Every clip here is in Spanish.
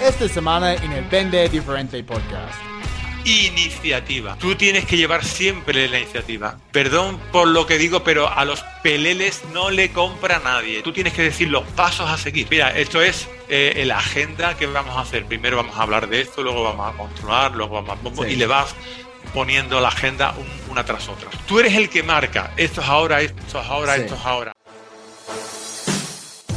esta semana en el Vende Diferente Podcast. Iniciativa. Tú tienes que llevar siempre la iniciativa. Perdón por lo que digo, pero a los peleles no le compra nadie. Tú tienes que decir los pasos a seguir. Mira, esto es eh, la agenda que vamos a hacer. Primero vamos a hablar de esto, luego vamos a continuar, luego vamos a... Y le vas poniendo la agenda una tras otra. Tú eres el que marca. Esto es ahora, esto es ahora, esto es ahora.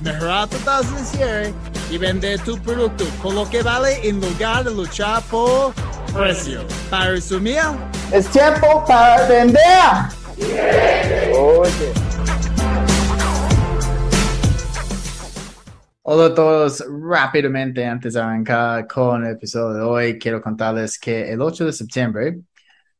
mejorar tu tasa de cierre y vender tu producto con lo que vale en lugar de luchar por precio. Para resumir, es tiempo para vender. Oye. Hola a todos, rápidamente antes de arrancar con el episodio de hoy, quiero contarles que el 8 de septiembre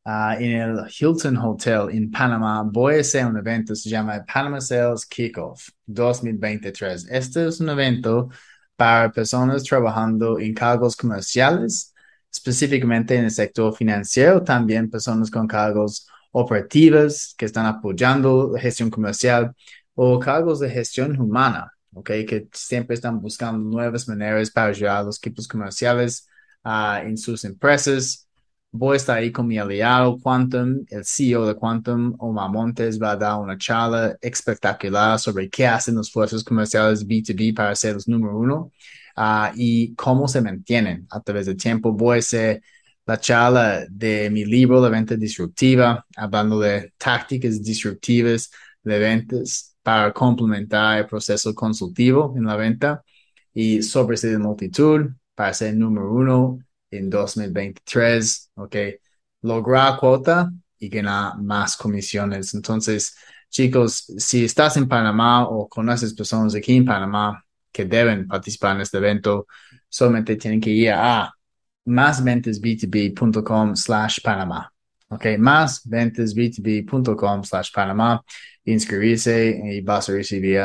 uh, en el Hilton Hotel en Panamá voy a hacer un evento, se llama Panama Sales Kickoff 2023. Este es un evento para personas trabajando en cargos comerciales específicamente en el sector financiero, también personas con cargos operativos que están apoyando la gestión comercial o cargos de gestión humana, okay, que siempre están buscando nuevas maneras para ayudar a los equipos comerciales uh, en sus empresas. Voy a estar ahí con mi aliado Quantum, el CEO de Quantum, Omar Montes, va a dar una charla espectacular sobre qué hacen los fuerzas comerciales B2B para ser los número uno uh, y cómo se mantienen a través del tiempo. Voy a hacer la charla de mi libro, La Venta Disruptiva, hablando de tácticas disruptivas de ventas para complementar el proceso consultivo en la venta y sobre de multitud para ser número uno en 2023, ¿ok? Lograr cuota y ganar más comisiones. Entonces, chicos, si estás en Panamá o conoces personas aquí en Panamá, que deben participar en este evento solamente tienen que ir a másventesb2b.com slash Panamá. Ok, másventesb2b.com slash Panamá. Inscribirse y vas a recibir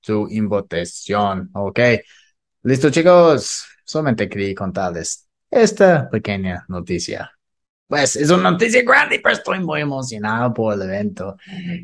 tu invitación. Ok, listo chicos. Solamente quería contarles esta pequeña noticia. Pues es una noticia grande, pero estoy muy emocionado por el evento.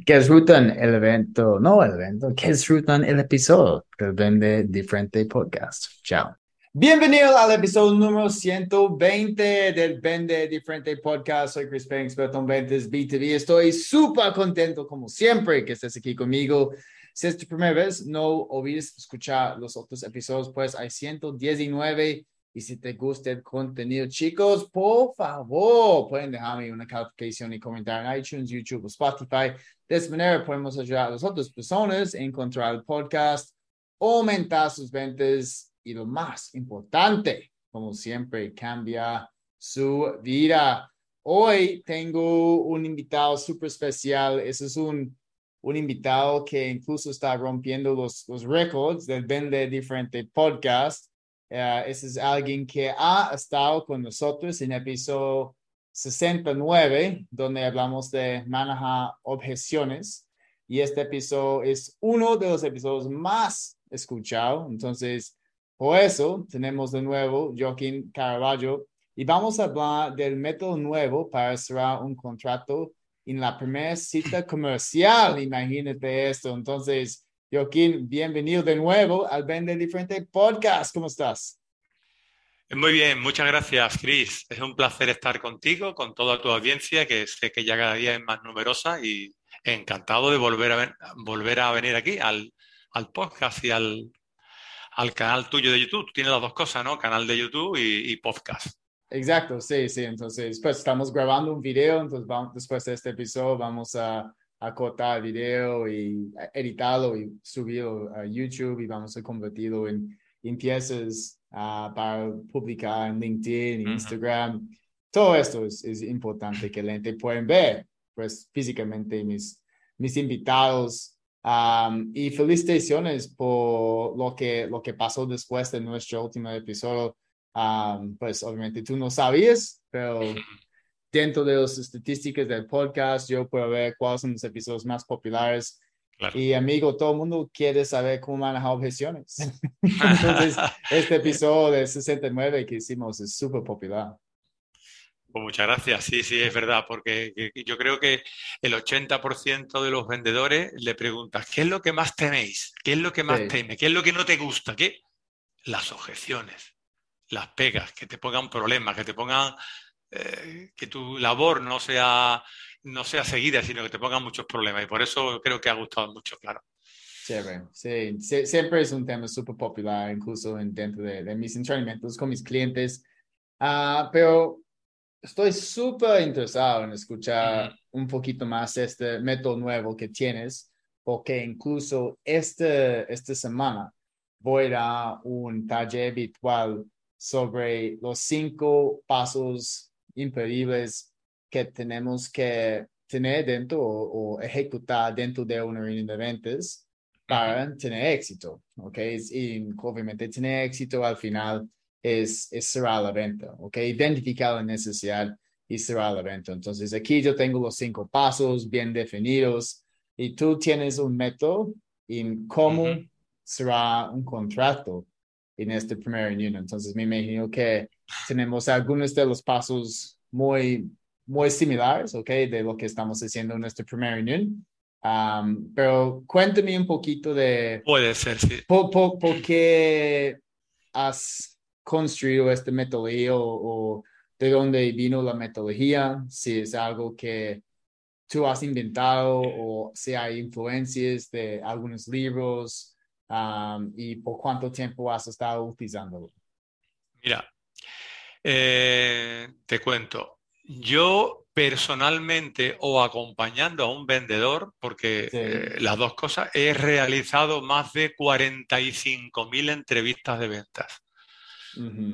Que disfrutan el evento, no el evento, que disfrutan el episodio que vende diferente podcast. Chao. Bienvenido al episodio número 120 del Vende Diferente Podcast. Soy Chris Payne, experto en ventas B2B. Estoy súper contento, como siempre, que estés aquí conmigo. Si es tu primera vez, no olvides escuchar los otros episodios, pues hay 119 y si te gusta el contenido, chicos, por favor, pueden dejarme una calificación y comentar en iTunes, YouTube o Spotify. De esta manera podemos ayudar a las otras personas a encontrar el podcast, aumentar sus ventas y lo más importante, como siempre, cambia su vida. Hoy tengo un invitado súper especial. Ese es un, un invitado que incluso está rompiendo los, los récords del Vende Diferente Podcast. Uh, es alguien que ha estado con nosotros en episodio 69, donde hablamos de manejar objeciones. Y este episodio es uno de los episodios más escuchados. Entonces, por eso tenemos de nuevo Joaquín Caraballo y vamos a hablar del método nuevo para cerrar un contrato en la primera cita comercial. Imagínate esto. Entonces, Joaquín, bienvenido de nuevo al Vende Diferente Podcast. ¿Cómo estás? Muy bien, muchas gracias, Chris. Es un placer estar contigo, con toda tu audiencia, que sé que ya cada día es más numerosa y encantado de volver a, volver a venir aquí al, podcast y al, al, canal tuyo de YouTube. Tienes las dos cosas, ¿no? Canal de YouTube y, podcast. Exacto, sí, sí. Entonces, pues estamos grabando un video, entonces después de este episodio vamos a cortar el video y editarlo y subirlo a YouTube y vamos a convertirlo en, en piezas uh, para publicar en LinkedIn, Instagram. Todo esto es, es, importante que la gente pueda ver, pues físicamente mis, mis invitados. Um, y felicitaciones por lo que, lo que pasó después de nuestro último episodio. Um, pues obviamente tú no sabías, pero dentro de las estadísticas del podcast, yo puedo ver cuáles son los episodios más populares. Claro. Y amigo, todo el mundo quiere saber cómo manejar objeciones. Entonces, este episodio de 69 que hicimos es súper popular. Pues muchas gracias, sí, sí, es verdad, porque yo creo que el 80% de los vendedores le preguntas, ¿qué es lo que más teméis? ¿Qué es lo que más Sí. teme? ¿Qué es lo que no te gusta? ¿Qué? Las objeciones, las pegas, que te pongan problemas, que te pongan eh, que tu labor no sea, no sea seguida, sino que te pongan muchos problemas. Y por eso creo que ha gustado mucho, claro. Chévere. Sí, sie- siempre es un tema súper popular, incluso en, dentro de, de mis entrenamientos con mis clientes. Ah, pero estoy súper interesado en escuchar un poquito más este método nuevo que tienes, porque incluso este, esta semana voy a un taller virtual sobre los cinco pasos imperibles que tenemos que tener dentro o, o ejecutar dentro de una reunión de ventas para tener éxito, ¿ok? Y obviamente tener éxito al final es, es cerrar la venta, ¿ok? Identificar la necesidad y cerrar la venta. Entonces aquí yo tengo los cinco pasos bien definidos y tú tienes un método en cómo Ujú. cerrar un contrato en esta primera reunión. Entonces me imagino que tenemos algunos de los pasos muy, muy similares, ¿ok? De lo que estamos haciendo en nuestra primera reunión. Um, pero cuéntame un poquito de Puede ser, sí. por, por- por qué has construido esta metodología o, o de dónde vino la metodología, si es algo que tú has inventado o si hay influencias de algunos libros um, y por cuánto tiempo has estado utilizándolo. Mira, eh, te cuento. Yo personalmente o acompañando a un vendedor, porque Sí. eh, las dos cosas, he realizado más de 45.000 entrevistas de ventas.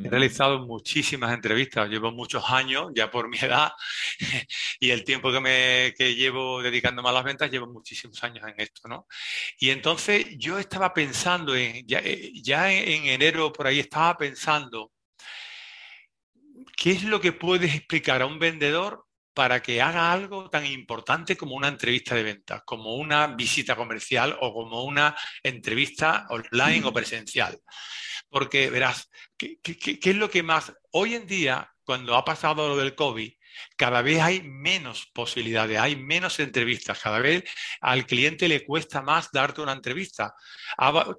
He realizado muchísimas entrevistas, llevo muchos años ya por mi edad y el tiempo que me que llevo dedicándome a las ventas, llevo muchísimos años en esto, ¿no? Y entonces yo estaba pensando en, ya, eh, ya en enero por ahí estaba pensando, ¿qué es lo que puedes explicar a un vendedor para que haga algo tan importante como una entrevista de ventas, como una visita comercial o como una entrevista online o presencial? Porque verás, ¿qué, qué- es lo que más... Hoy en día, cuando ha pasado lo del COVID, cada vez hay menos posibilidades, hay menos entrevistas, cada vez al cliente le cuesta más darte una entrevista.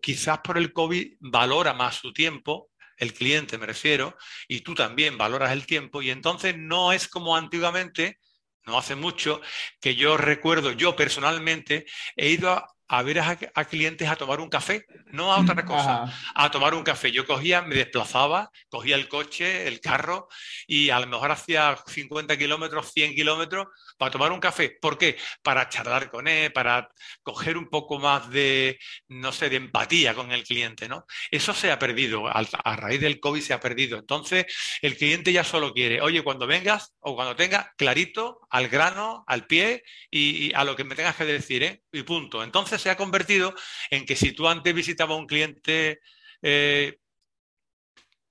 Quizás por el COVID valora más su tiempo, el cliente me refiero, y tú también valoras el tiempo, y entonces no es como antiguamente, no hace mucho, que yo recuerdo, yo personalmente he ido a, a ver a, a clientes a tomar un café, no a otra cosa Ajá. a tomar un café. Yo cogía, me desplazaba, cogía el coche, el carro y a lo mejor hacía 50 kilómetros, 100 kilómetros para tomar un café. ¿Por qué? Para charlar con él, para coger un poco más de, no sé, de empatía con el cliente, ¿no? Eso se ha perdido, a raíz del COVID se ha perdido. Entonces, el cliente ya solo quiere, oye, cuando vengas o cuando tengas, clarito, al grano, al pie y, y a lo que me tengas que decir, ¿eh? Y punto. Entonces se ha convertido en que si tú antes visitabas a un cliente eh,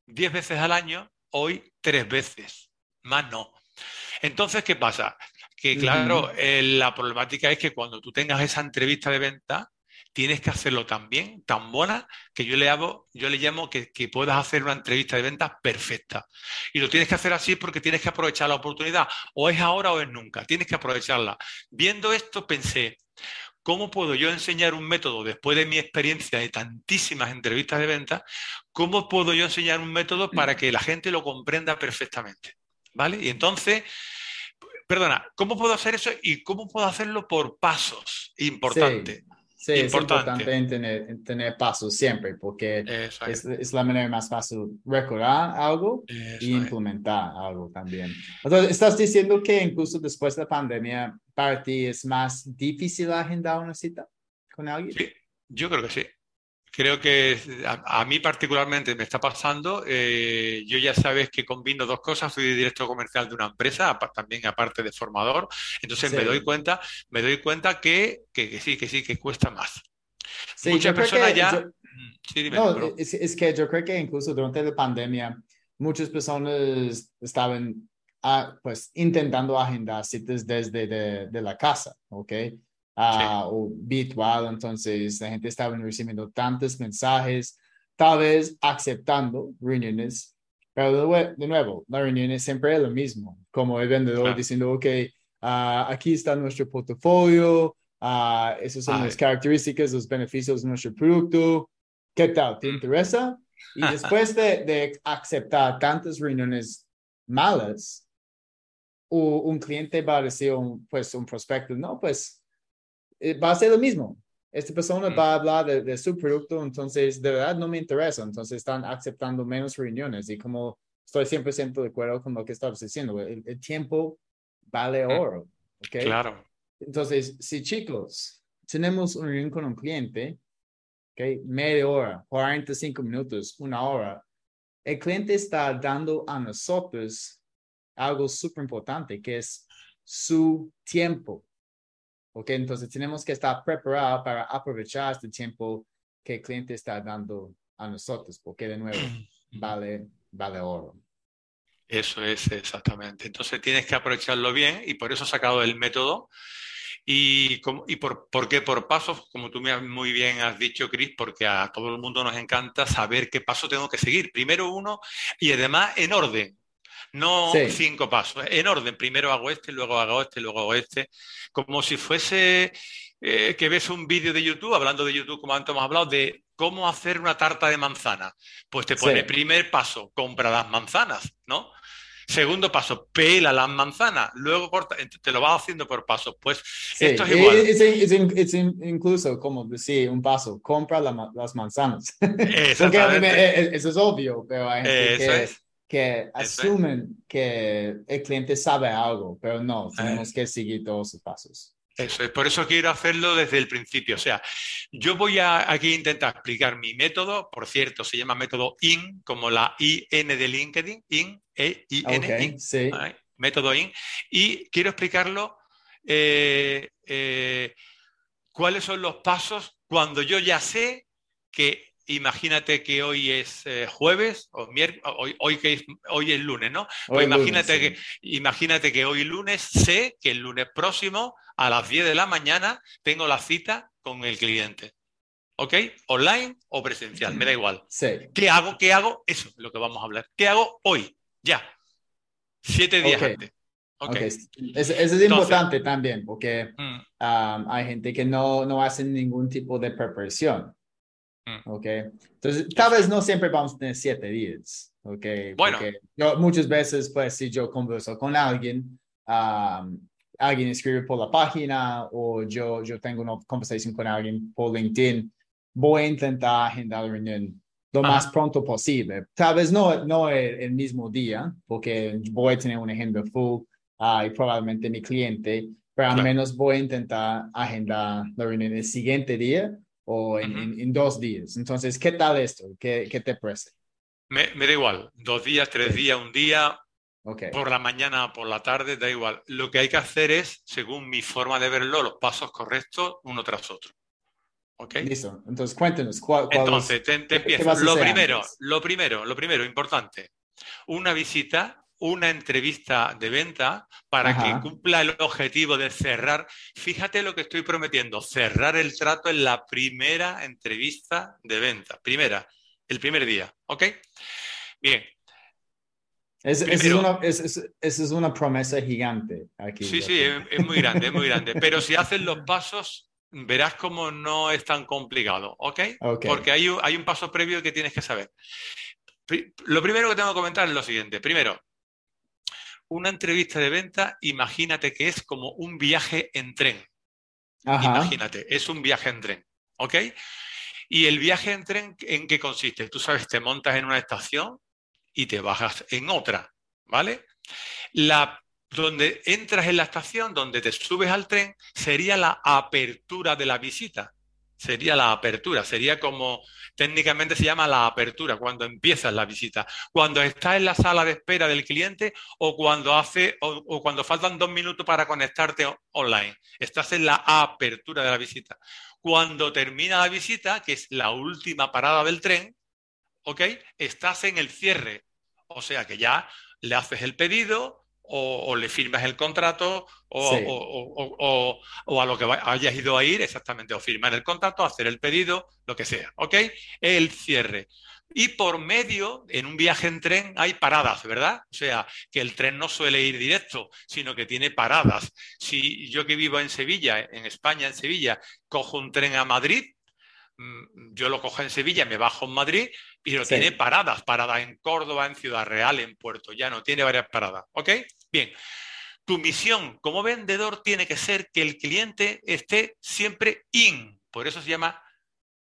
10 veces al año, hoy tres veces, más no. Entonces, ¿qué pasa? Que claro, eh, la problemática es que cuando tú tengas esa entrevista de venta, tienes que hacerlo tan bien, tan buena, que yo le hago, yo le llamo que, que puedas hacer una entrevista de venta perfecta. Y lo tienes que hacer así porque tienes que aprovechar la oportunidad. O es ahora o es nunca. Tienes que aprovecharla. Viendo esto, pensé, ¿cómo puedo yo enseñar un método después de mi experiencia de tantísimas entrevistas de venta? ¿Cómo puedo yo enseñar un método para que la gente lo comprenda perfectamente? ¿Vale? Y entonces, perdona, ¿cómo puedo hacer eso y cómo puedo hacerlo por pasos? Importante. Es Importante. importante en tener, en tener pasos siempre porque es, es. es la manera más fácil recordar algo Eso y es. implementar algo también. Entonces, estás diciendo que incluso después de la pandemia, para ti es más difícil agendar una cita con alguien. Sí, yo creo que sí. Creo que a, a mí particularmente me está pasando. eh, yo ya sabes que combino dos cosas. Soy director comercial de una empresa, apa- también aparte de formador. Entonces me Sí. doy cuenta, me doy cuenta que, que, que sí, que sí, que cuesta más. Sí, Muchas personas que- ya. yo- Mm, Sí, dime, no, es, es que yo creo que incluso durante la pandemia, muchas personas estaban ah, pues intentando agendar citas desde de, de la casa, ¿ok? Ah, o virtual, entonces la gente estaba recibiendo tantos mensajes, tal vez aceptando reuniones, pero de, nuevo, la reunión es siempre lo mismo, como el vendedor diciendo, ok, uh, aquí está nuestro portafolio, uh, esas son las características, los beneficios de nuestro producto, ¿qué tal? ¿Te mm. interesa? Y después de, de aceptar tantas reuniones malas, un cliente va a decir, un, pues un prospecto, no, pues va a ser lo mismo. Esta persona mm. va a hablar de, su producto, entonces de verdad no me interesa, entonces están aceptando menos reuniones y como estoy 100% de acuerdo con lo que estabas diciendo, el, tiempo vale mm. oro, ¿ok? Claro. Entonces, si chicos, tenemos una reunión con un cliente, ¿ok? Media hora, 45 minutos, una hora, el cliente está dando a nosotros algo súper importante, que es su tiempo. ¿Ok? Entonces tenemos que estar preparados para aprovechar este tiempo que el cliente está dando a nosotros, porque de nuevo, vale, vale oro. Eso es exactamente. Entonces tienes que aprovecharlo bien y por eso he sacado el método. Y, y por, por, qué por pasos, como tú muy bien has dicho, Chris, porque a todo el mundo nos encanta saber qué paso tengo que seguir. Primero uno y además en orden. No cinco pasos, en orden. Primero hago este, luego hago este, luego hago este. Como si fuese eh, que ves un vídeo de YouTube, hablando de YouTube, como antes hemos hablado, de cómo hacer una tarta de manzana. Pues te pone primer paso, compra las manzanas, ¿no? Segundo paso, pela las manzanas, luego corta, te lo vas haciendo por pasos. Pues esto es igual. Es, incluso como decir un paso, compra las manzanas. Porque eso es obvio, pero hay gente que, que asumen que el cliente sabe algo, pero no, tenemos que seguir todos los pasos. Eso es, por eso quiero hacerlo desde el principio. O sea, yo voy a aquí intentar explicar mi método, por cierto, se llama método IN, como la IN de LinkedIn, IN, E, I, N, sí. método IN, y quiero explicarlo eh, eh, cuáles son los pasos cuando yo ya sé que imagínate que hoy es eh, jueves o miércoles, hoy, que es, hoy es lunes, ¿no? Pues imagínate, que, imagínate que hoy lunes sé que el lunes próximo a las 10 de la mañana tengo la cita con el cliente. ¿Ok? Online o presencial, me da igual. ¿Qué hago? ¿Qué hago? Eso es lo que vamos a hablar. ¿Qué hago hoy? Ya. Siete días antes. Okay. Eso, es importante también, porque mm. um, hay gente que no, no hace ningún tipo de preparación. Mm. Ok. Entonces, tal vez no siempre vamos a tener siete días. Ok. Bueno. yo, muchas veces, pues, si yo converso con alguien, alguien escribe por la página o yo, yo tengo una conversación con alguien por LinkedIn, voy a intentar agendar la reunión lo más pronto posible. Tal vez no, no el, mismo día, porque voy a tener una agenda full ah, y probablemente mi cliente, pero al menos voy a intentar agendar la reunión el siguiente día o en, dos días. Entonces, ¿qué tal esto? ¿Qué, qué te parece? Me, da igual, dos días, tres días, un día, por la mañana, por la tarde, da igual. Lo que hay que hacer es, según mi forma de verlo, los pasos correctos uno tras otro. ¿Ok? Listo. Entonces, cuéntenos. Entonces, te, empiezo. Lo primero, lo primero, lo primero, importante. Una visita una entrevista de venta para que cumpla el objetivo de cerrar. Fíjate lo que estoy prometiendo, cerrar el trato en la primera entrevista de venta. Primera, el primer día. ¿Ok? Bien. Esa es, una promesa gigante aquí. Sí, sí, es, muy grande, es muy grande. Pero si haces los pasos, verás cómo no es tan complicado, ¿ok? Porque hay hay un paso previo que tienes que saber. Lo primero que tengo que comentar es lo siguiente. Primero, una entrevista de venta, imagínate que es como un viaje en tren. Imagínate, es un viaje en tren. ¿Ok? Y el viaje en tren, ¿en qué consiste? Tú sabes, te montas en una estación y te bajas en otra. ¿Vale? La, donde entras en la estación, donde te subes al tren, sería la apertura de la visita sería la apertura, sería como técnicamente se llama la apertura, cuando empiezas la visita, cuando estás en la sala de espera del cliente o cuando hace o, cuando faltan dos minutos para conectarte online. Estás en la apertura de la visita. Cuando termina la visita, que es la última parada del tren, ¿ok? Estás en el cierre. O sea que ya le haces el pedido, o, le firmas el contrato o, a lo que hayas ido a ir exactamente, o firmar el contrato, hacer el pedido, lo que sea, ¿ok? El cierre. Y por medio, en un viaje en tren hay paradas, ¿verdad? O sea, que el tren no suele ir directo, sino que tiene paradas. Si yo que vivo en Sevilla, en España, en Sevilla, cojo un tren a Madrid, yo lo cojo en Sevilla, me bajo en Madrid, pero tiene paradas, paradas en Córdoba, en Ciudad Real, en Puerto Llano, tiene varias paradas, ¿ok? Bien, tu misión como vendedor tiene que ser que el cliente esté siempre in, por eso se llama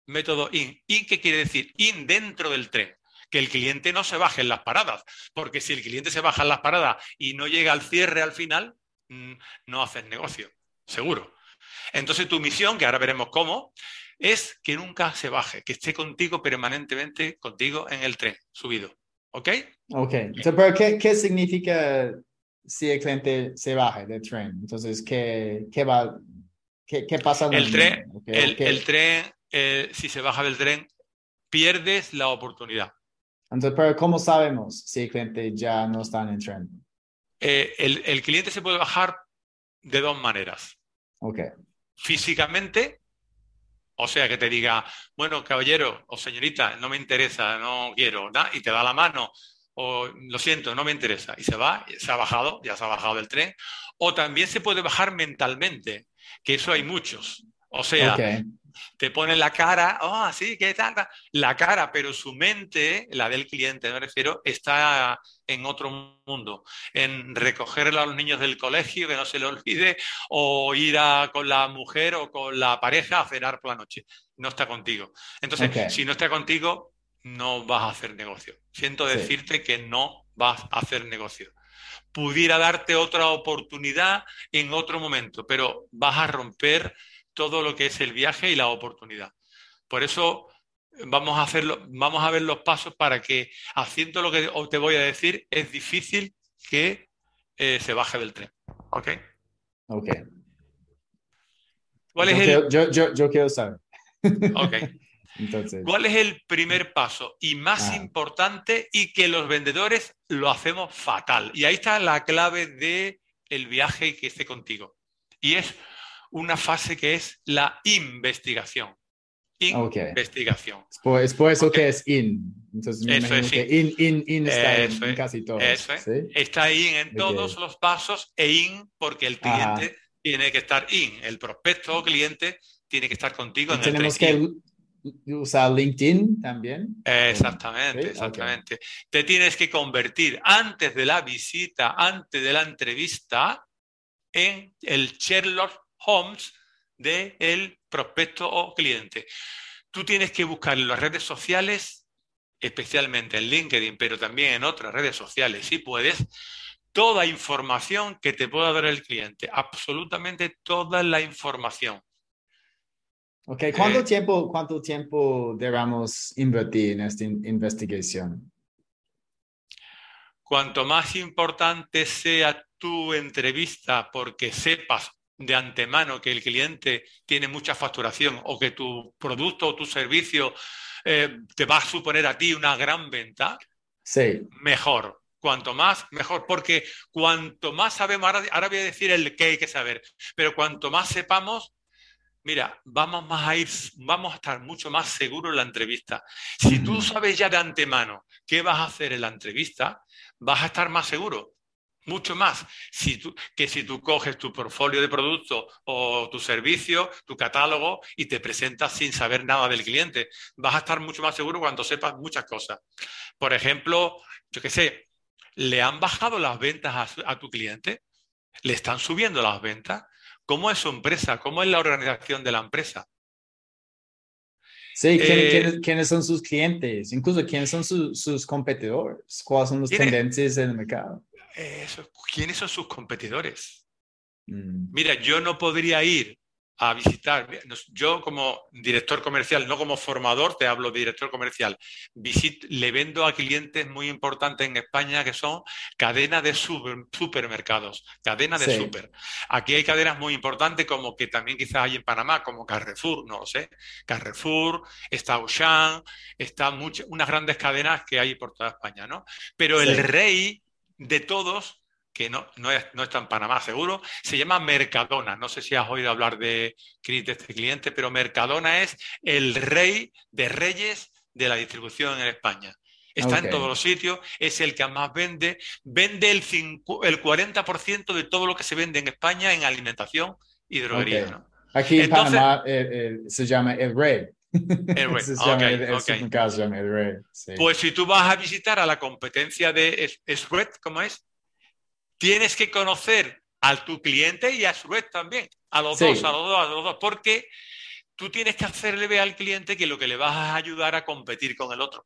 método in. ¿In qué quiere decir? In dentro del tren. Que el cliente no se baje en las paradas, porque si el cliente se baja en las paradas y no llega al cierre al final, mm, no haces negocio, seguro. Entonces tu misión, que ahora veremos cómo, es que nunca se baje, que esté contigo permanentemente, contigo en el tren, subido. ¿Ok? Ok. pero ¿qué, significa si el cliente se baja del tren? Entonces, ¿qué, qué va, qué, pasa? El tren, el, tren eh, si se baja del tren, pierdes la oportunidad. Entonces, pero ¿cómo sabemos si el cliente ya no está en el tren? Eh, el, el cliente se puede bajar de dos maneras. Ok. Físicamente o sea, que te diga, bueno, caballero o señorita, no me interesa, no quiero, y te da la mano, o lo siento, no me interesa, y se va, se ha bajado, ya se ha bajado del tren. O también se puede bajar mentalmente, que eso hay muchos. O sea, te pone la cara, oh, así, ¿qué tal? La cara, pero su mente, la del cliente, me refiero, está en otro mundo, en recoger a los niños del colegio, que no se le olvide, o ir a, con la mujer o con la pareja a cenar por la noche. No está contigo. Entonces, si no está contigo, no vas a hacer negocio. Siento decirte que no vas a hacer negocio. Pudiera darte otra oportunidad en otro momento, pero vas a romper todo lo que es el viaje y la oportunidad. Por eso vamos a hacerlo, vamos a ver los pasos para que haciendo lo que te voy a decir es difícil que eh, se baje del tren. ¿Ok? Ok. ¿Cuál yo, es el... quiero, yo, quiero saber. Ok. Entonces... ¿Cuál es el primer paso y más ah. importante y que los vendedores lo hacemos fatal? Y ahí está la clave de el viaje que esté contigo. Y es una fase que es la investigación. Investigación. Es por, eso que es in. Entonces, eso es in. In, in, está en, casi todos. Eso Está in en todos los pasos e in porque el cliente tiene que estar in. El prospecto o cliente tiene que estar contigo. En tenemos que usar LinkedIn también. Exactamente, exactamente. Te tienes que convertir antes de la visita, antes de la entrevista, en el Sherlock Homes del prospecto o cliente. Tú tienes que buscar en las redes sociales, especialmente en LinkedIn, pero también en otras redes sociales, si puedes, toda información que te pueda dar el cliente, absolutamente toda la información. Ok, ¿cuánto, eh, tiempo, ¿cuánto tiempo debemos invertir en esta investigación? Cuanto más importante sea tu entrevista porque sepas de antemano que el cliente tiene mucha facturación o que tu producto o tu servicio eh, te va a suponer a ti una gran venta, sí. mejor. Cuanto más, mejor, porque cuanto más sabemos, ahora, voy a decir el que hay que saber, pero cuanto más sepamos, mira, vamos más a ir, vamos a estar mucho más seguros en la entrevista. Si tú sabes ya de antemano qué vas a hacer en la entrevista, vas a estar más seguro mucho más si que si tú coges tu portfolio de productos o tu servicio, tu catálogo y te presentas sin saber nada del cliente. Vas a estar mucho más seguro cuando sepas muchas cosas. Por ejemplo, yo qué sé, ¿le han bajado las ventas a, tu cliente? ¿Le están subiendo las ventas? ¿Cómo es su empresa? ¿Cómo es la organización de la empresa? Sí, eh, ¿quiénes, son sus clientes? Incluso, ¿quiénes son sus competidores? ¿Cuáles son las tendencias del mercado? ¿Quiénes son sus competidores? Mm. Mira, yo no podría ir a visitar, yo como director comercial, no como formador, te hablo de director comercial, le vendo a clientes muy importantes en España que son cadenas de supermercados, cadenas de super. Aquí hay cadenas muy importantes como que también quizás hay en Panamá, como Carrefour, no lo sé, Carrefour, está Auchan, está muchas, unas grandes cadenas que hay por toda España, ¿no? Pero el rey de todos, que no, no, no está en Panamá seguro, se llama Mercadona. No sé si has oído hablar de, de este cliente, pero Mercadona es el rey de reyes de la distribución en España. Está en todos los sitios, es el que más vende, vende el, el 40% de todo lo que se vende en España en alimentación y droguería. Aquí en Panamá eh, eh, se llama El Rey. El Rey. el, Rey. Pues si tú vas a visitar a la competencia de Sred, ¿cómo es? Tienes que conocer a tu cliente y a Sred también, a los dos, a los dos, a los dos, porque tú tienes que hacerle ver al cliente que lo que le vas a ayudar a competir con el otro.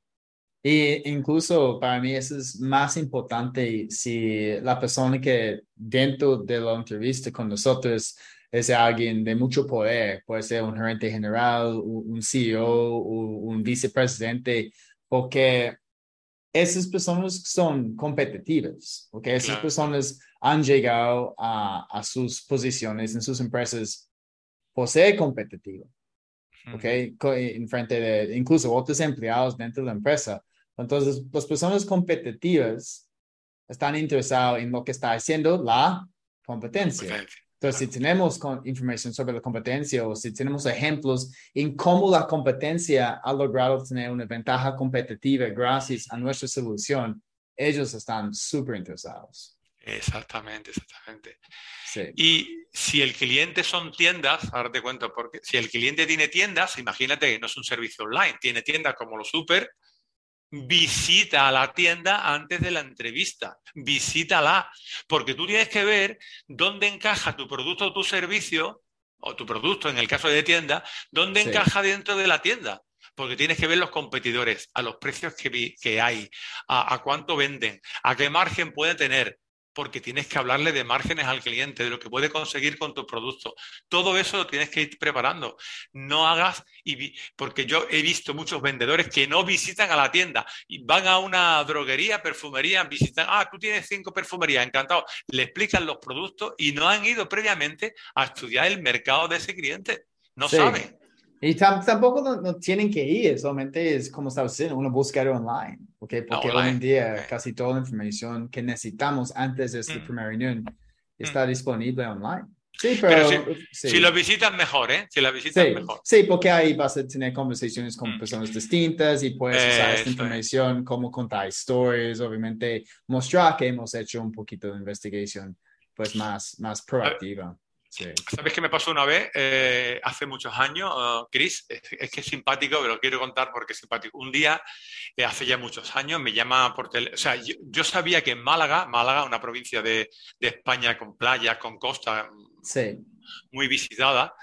Y incluso para mí eso es más importante si la persona que dentro de la entrevista con nosotros es alguien de mucho poder, puede ser un gerente general, un CEO, un vicepresidente, porque esas personas son competitivas, porque esas personas han llegado a, a, sus posiciones en sus empresas por ser competitivos, ¿ok? En frente de incluso otros empleados dentro de la empresa. Entonces, las personas competitivas están interesadas en lo que está haciendo la competencia. Entonces, si tenemos información sobre la competencia o si tenemos ejemplos en cómo la competencia ha logrado tener una ventaja competitiva gracias a nuestra solución, ellos están súper interesados. Exactamente, exactamente. Sí. Y si el cliente son tiendas, ahora te cuento, porque si el cliente tiene tiendas, imagínate que no es un servicio online, tiene tiendas como los super, visita a la tienda antes de la entrevista, visítala, porque tú tienes que ver dónde encaja tu producto o tu servicio, o tu producto en el caso de tienda, dónde encaja dentro de la tienda. Porque tienes que ver los competidores, a los precios que, que hay, a, a, cuánto venden, a qué margen puede tener, porque tienes que hablarle de márgenes al cliente, de lo que puede conseguir con tu producto. Todo eso lo tienes que ir preparando. No hagas, y porque yo he visto muchos vendedores que no visitan a la tienda y van a una droguería, perfumería, visitan, ah, tú tienes cinco perfumerías, encantado. Le explican los productos y no han ido previamente a estudiar el mercado de ese cliente. No saben. Y tampoco no, tienen que ir, solamente es como estaba diciendo, una búsqueda online, ¿okay? porque hoy en día casi toda la información que necesitamos antes de esta mm. primera reunión está mm. disponible online. Sí, pero, si, lo visitas mejor, ¿eh? Si lo visitas mejor. Sí, porque ahí vas a tener conversaciones con mm. personas distintas y puedes usar esta información como contar historias, obviamente mostrar que hemos hecho un poquito de investigación pues más, más proactiva. ¿Sabes qué me pasó una vez? Eh, hace muchos años, uh, Chris, es, que es simpático, pero lo quiero contar porque es simpático. Un día, eh, hace ya muchos años, me llama por teléfono. O sea, yo, sabía que en Málaga, Málaga, una provincia de, España con playa, con costa, muy visitada,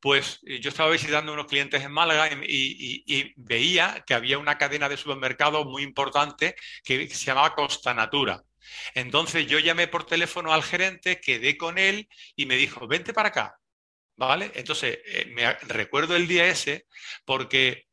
pues eh, yo estaba visitando unos clientes en Málaga y, veía que había una cadena de supermercados muy importante que se llamaba Costa Natura. Entonces yo llamé por teléfono al gerente, quedé con él y me dijo, vente para acá. ¿Vale? Entonces, eh, me recuerdo el día ese porque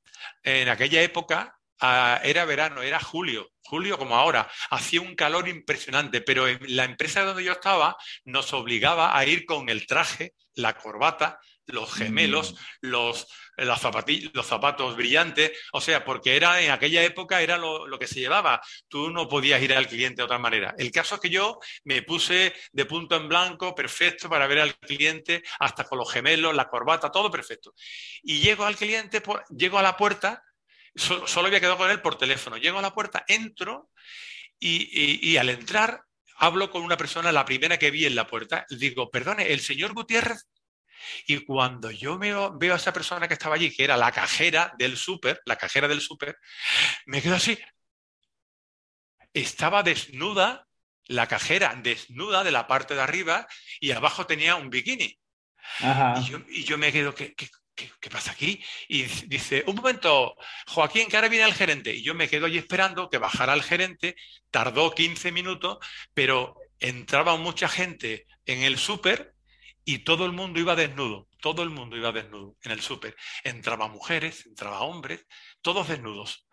en aquella época ah, era verano, era julio, julio como ahora, hacía un calor impresionante, pero en la empresa donde yo estaba nos obligaba a ir con el traje, la corbata, los gemelos, mm. los, los zapatos brillantes, o sea, porque era en aquella época era lo, que se llevaba. Tú no podías ir al cliente de otra manera. El caso es que yo me puse de punto en blanco, perfecto, para ver al cliente, hasta con los gemelos, la corbata, todo perfecto. Y llego al cliente, llego a la puerta, solo había quedado con él por teléfono. Llego a la puerta, entro y al entrar hablo con una persona, la primera que vi en la puerta, digo, perdone, el señor Gutiérrez y cuando yo veo, veo a esa persona que estaba allí, que era la cajera del súper, la cajera del súper, me quedo así. Estaba desnuda, la cajera desnuda de la parte de arriba y abajo tenía un bikini. Y, yo, me quedo, ¿qué, qué, pasa aquí? Y dice, un momento, Joaquín, que ahora viene el gerente. Y yo me quedo allí esperando que bajara el gerente. Tardó 15 minutos, pero entraba mucha gente en el súper y todo el mundo iba desnudo, todo el mundo iba desnudo en el súper. Entraba mujeres, entraba hombres, todos desnudos.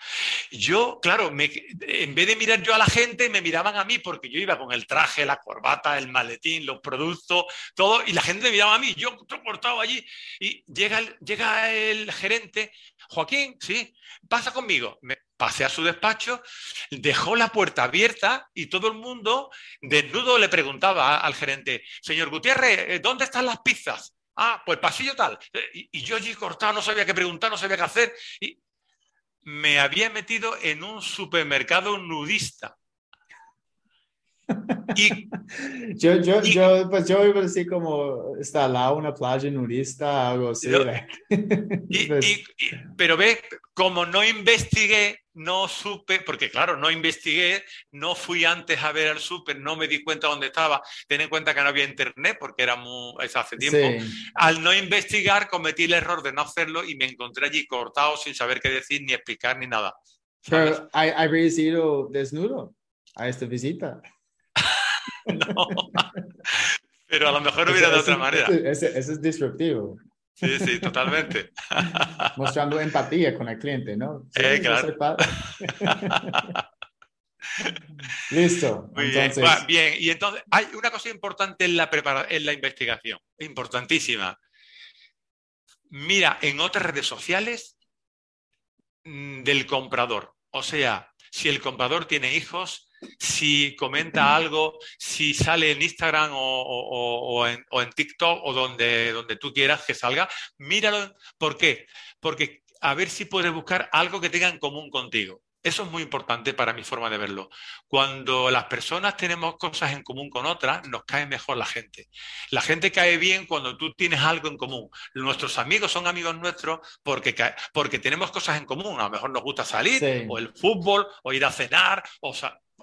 yo, claro, en vez de mirar yo a la gente, me miraban a mí porque yo iba con el traje, la corbata, el maletín, los productos, todo, y la gente me miraba a mí, yo transportado allí, y llega el, llega el gerente, Joaquín, sí, pasa conmigo. Me pasé a su despacho, dejó la puerta abierta y todo el mundo desnudo le preguntaba al gerente, señor Gutiérrez, ¿dónde están las pizzas? Ah, pues pasillo tal. Y, y yo allí cortado, no sabía qué preguntar, no sabía qué hacer. Y, me había metido en un supermercado nudista. Y, yo, yo, yo, pues yo iba a decir como está al lado una playa nudista, algo así. Pues pero ve, como no investigué, no supe, porque claro, no investigué, no fui antes a ver al súper, no me di cuenta dónde estaba. Ten en cuenta que no había internet porque era muy, hace tiempo. Al no investigar, cometí el error de no hacerlo y me encontré allí cortado sin saber qué decir, ni explicar, ni nada. Pero, ¿habrías ido desnudo a esta visita? no. Pero a lo mejor hubiera de otra manera. Ese, es disruptivo. Sí, sí, totalmente. Mostrando empatía con el cliente, ¿no? eh, claro. Listo. entonces... bien. y entonces hay una cosa importante en la, en la investigación, importantísima. Mira en otras redes sociales mm, del comprador. O sea, si el comprador tiene hijos, si comenta algo, si sale en Instagram o, en, TikTok o donde, donde tú quieras que salga, míralo. ¿Por qué? Porque a ver si puedes buscar algo que tenga en común contigo. Eso es muy importante para mi forma de verlo. Cuando las personas tenemos cosas en común con otras, nos cae mejor la gente. La gente cae bien cuando tú tienes algo en común. Nuestros amigos son amigos nuestros porque, porque tenemos cosas en común. A lo mejor nos gusta salir, o el fútbol, o ir a cenar, o,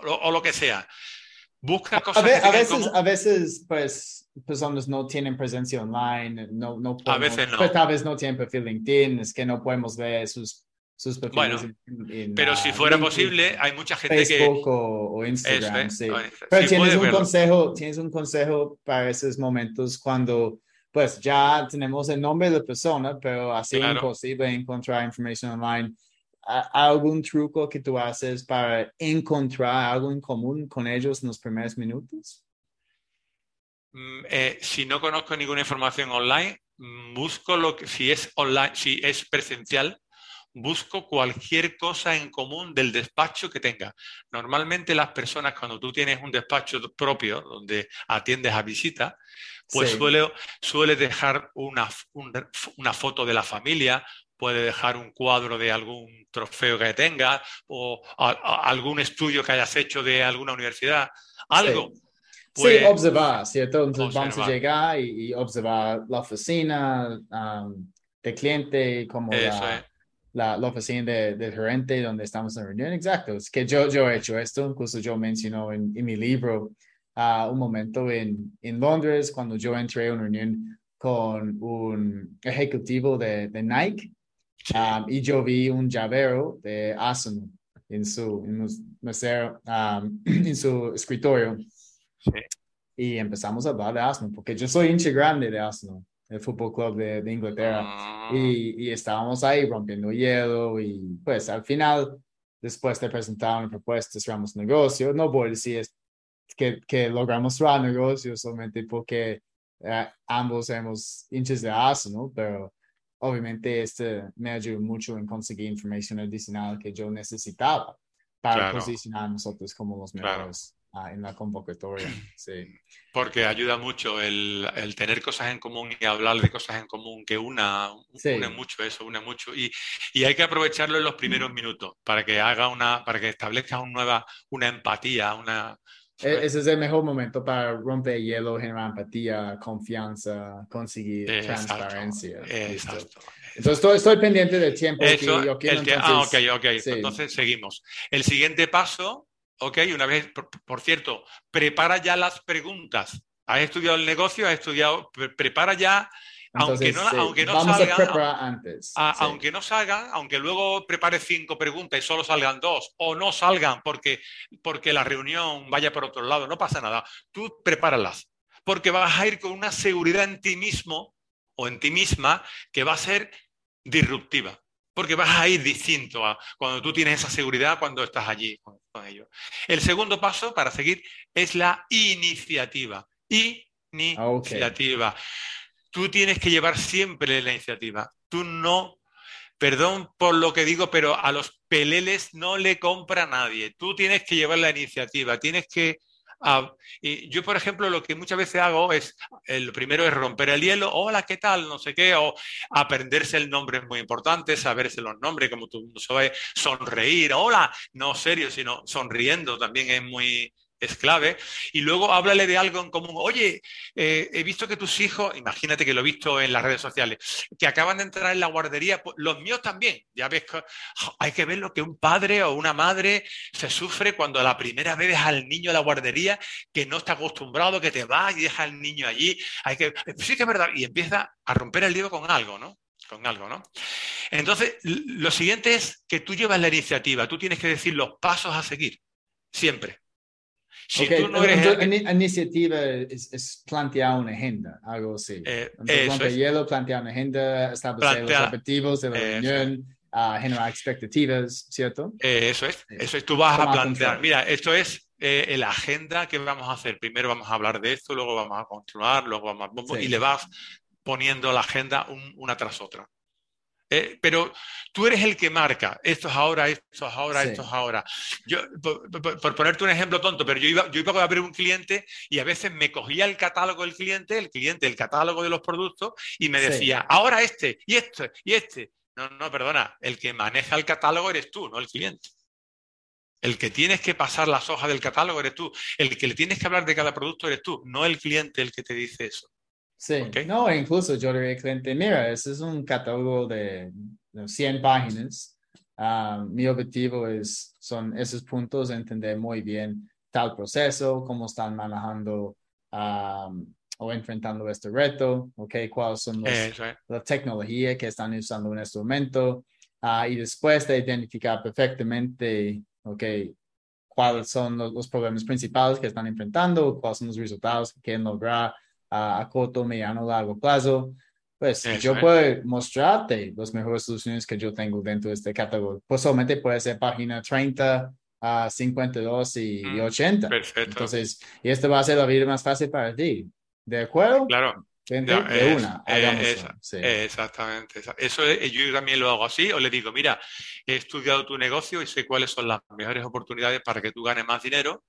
o, lo que sea. Busca cosas. A, veces, a veces, pues, personas no tienen presencia online, no, no a veces no. Pues, tal vez no tienen perfil LinkedIn, es que no podemos ver sus, sus perfiles. Bueno, pero si fuera posible, hay mucha gente Facebook que. O, o Instagram, sí. Pero tienes un consejo, tienes un consejo para esos momentos cuando pues ya tenemos el nombre de la persona, pero ha sido imposible encontrar información online algún truco que tú haces para encontrar algo en común con ellos en los primeros minutos? Mm, eh, si no conozco ninguna información online, busco lo que, si es online, si es presencial, busco cualquier cosa en común del despacho que tenga. Normalmente las personas, cuando tú tienes un despacho propio donde atiendes a visita, pues suele, suele, dejar una, una, foto de la familia, puede dejar un cuadro de algún trofeo que tenga o algún estudio que hayas hecho de alguna universidad, algo. Sí. Pues, observar, ¿cierto? Entonces vamos a llegar y, observar la oficina um, del cliente, como la, la, oficina del gerente donde estamos en reunión. Exacto, es que yo, yo he hecho esto, incluso yo menciono en, mi libro uh, un momento en, en Londres cuando yo entré a una reunión con un ejecutivo de, de Nike Um, y yo vi un llavero de Asano en su, en, um, en su escritorio. Y empezamos a hablar de Arsenal, porque yo soy hincha grande de Arsenal, el Fútbol Club de, de Inglaterra. Ah. Y, y, estábamos ahí rompiendo hielo y pues al final, después de presentar una propuesta, cerramos negocio. No voy a decir que, que logramos cerrar negocio solamente porque eh, ambos somos hinchas de Arsenal, pero obviamente este me ayudó mucho en conseguir información adicional que yo necesitaba para posicionar a nosotros como los mejores ah, en la convocatoria. Sí. Porque ayuda mucho el, el, tener cosas en común y hablar de cosas en común, que una, une mucho eso, une mucho. Y, y, hay que aprovecharlo en los primeros minutos para que haga una, para que establezca una nueva, una empatía, una, ese es el mejor momento para romper hielo, generar empatía, confianza, conseguir transparencia. Exacto. Entonces estoy, pendiente del tiempo. yo quiero, ah, ok, ok. Entonces seguimos. El siguiente paso, ok, una vez, por, cierto, prepara ya las preguntas. Has estudiado el negocio, has estudiado, prepara ya aunque no, aunque no salgan, aunque no salgan, aunque luego prepare cinco preguntas y solo salgan dos, o no salgan porque, porque la reunión vaya por otro lado, no pasa nada. Tú prepáralas, porque vas a ir con una seguridad en ti mismo o en ti misma que va a ser disruptiva. porque vas a ir distinto a cuando tú tienes esa seguridad cuando estás allí con, ellos. El segundo paso para seguir es la iniciativa. Iniciativa. Tú tienes que llevar siempre la iniciativa. Tú no, perdón por lo que digo, pero a los peleles no le compra nadie. Tú tienes que llevar la iniciativa, tienes que Ah, y yo, por ejemplo, lo que muchas veces hago es, eh, lo primero es romper el hielo, hola, ¿qué tal? No sé qué, o aprenderse el nombre es muy importante, saberse los nombres, como tú sabes, sonreír, hola, no serio, sino sonriendo también es muy, es clave. Y luego háblale de algo en común. Oye, eh, he visto que tus hijos, imagínate que lo he visto en las redes sociales, que acaban de entrar en la guardería, pues, los míos también. Ya ves que hay que ver lo que un padre o una madre se sufre cuando la primera vez deja al niño a la guardería, que no está acostumbrado, que te va y deja al niño allí. Hay que, sí que es verdad. Y empieza a romper el libro con algo, ¿no? con algo, ¿no? Entonces, lo siguiente es que tú llevas la iniciativa, tú tienes que decir los pasos a seguir, siempre. Si tú no eres... iniciativa es, plantear una agenda, algo así. Eh, Entonces, hielo, plantear una agenda, establecer los objetivos de la reunión, uh, generar expectativas, ¿cierto? Eh, eso es, eso es, tú vas a plantear, mira, esto es eh, la agenda que vamos a hacer. Primero vamos a hablar de esto, luego vamos a continuar, luego vamos a... Y le vas poniendo la agenda una tras otra. Eh, pero tú eres el que marca, esto es ahora, esto es ahora, esto es ahora. Yo, por, ponerte un ejemplo tonto, pero yo iba, yo iba a abrir un cliente y a veces me cogía el catálogo del cliente, el cliente, el catálogo de los productos y me decía, ahora este, y este, y este. No, no, perdona, el que maneja el catálogo eres tú, no el cliente. El que tienes que pasar las hojas del catálogo eres tú. El que le tienes que hablar de cada producto eres tú, no el cliente el que te dice eso. Sí, no, incluso yo le diría al cliente, mira, ese es un catálogo de 100 páginas. Ah, mi objetivo es, son esos puntos, entender muy bien tal proceso, cómo están manejando o enfrentando este reto, okay, cuáles son las la tecnología que están usando en este momento, ah, y después de identificar perfectamente, okay, cuáles son los, los, problemas principales que están enfrentando, cuáles son los resultados que quieren lograr a, corto, mediano, largo plazo, pues yo puedo mostrarte las mejores soluciones que yo tengo dentro de este catálogo. Pues solamente puede ser página 30 a 52 y, 80. Mm, perfecto. Entonces, y esto va a ser la vida más fácil para ti. ¿De acuerdo? Claro. de una, exactamente. Eso yo también lo hago así, o le digo, mira, he estudiado tu negocio y sé cuáles son las mejores oportunidades para que tú ganes más dinero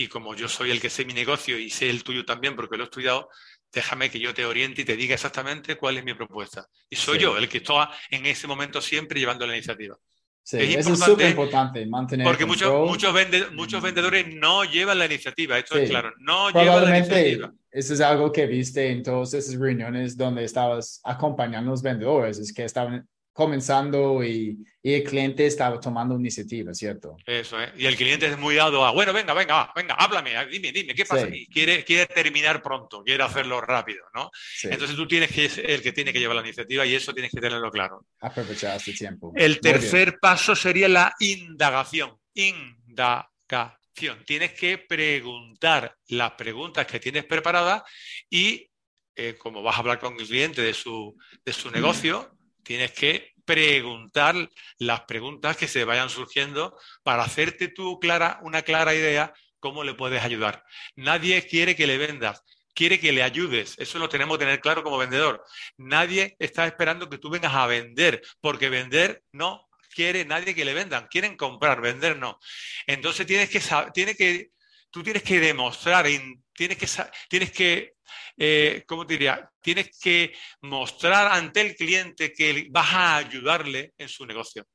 y como yo soy el que sé mi negocio y sé el tuyo también porque lo he estudiado, déjame que yo te oriente y te diga exactamente cuál es mi propuesta. Y soy yo el que está en ese momento siempre llevando la iniciativa. Sí, es eso es súper importante, mantener Porque muchos, muchos, muchos, vendedores no llevan la iniciativa, esto es claro, no llevan la iniciativa. Eso es algo que viste en todas esas reuniones donde estabas acompañando a los vendedores, es que estaban comenzando y, el cliente estaba tomando iniciativa, ¿cierto? Eso, ¿eh? Y el cliente es muy dado a, bueno, venga, venga, venga, háblame, dime, dime, ¿qué pasa? quiere, quiere terminar pronto, quiere hacerlo rápido, ¿no? Entonces tú tienes que ser el que tiene que llevar la iniciativa y eso tienes que tenerlo claro. Aprovechar ese tiempo. El tercer paso sería la indagación. Indagación. Tienes que preguntar las preguntas que tienes preparadas y eh, como vas a hablar con el cliente de su, de su negocio, tienes que preguntar las preguntas que se vayan surgiendo para hacerte tú clara, una clara idea cómo le puedes ayudar. Nadie quiere que le vendas, quiere que le ayudes. Eso lo tenemos que tener claro como vendedor. Nadie está esperando que tú vengas a vender, porque vender no quiere nadie que le vendan, quieren comprar, vender no. Entonces tienes que, tiene que tú tienes que demostrar, tienes que, tienes que eh, ¿cómo te diría? Tienes que mostrar ante el cliente que vas a ayudarle en su negocio.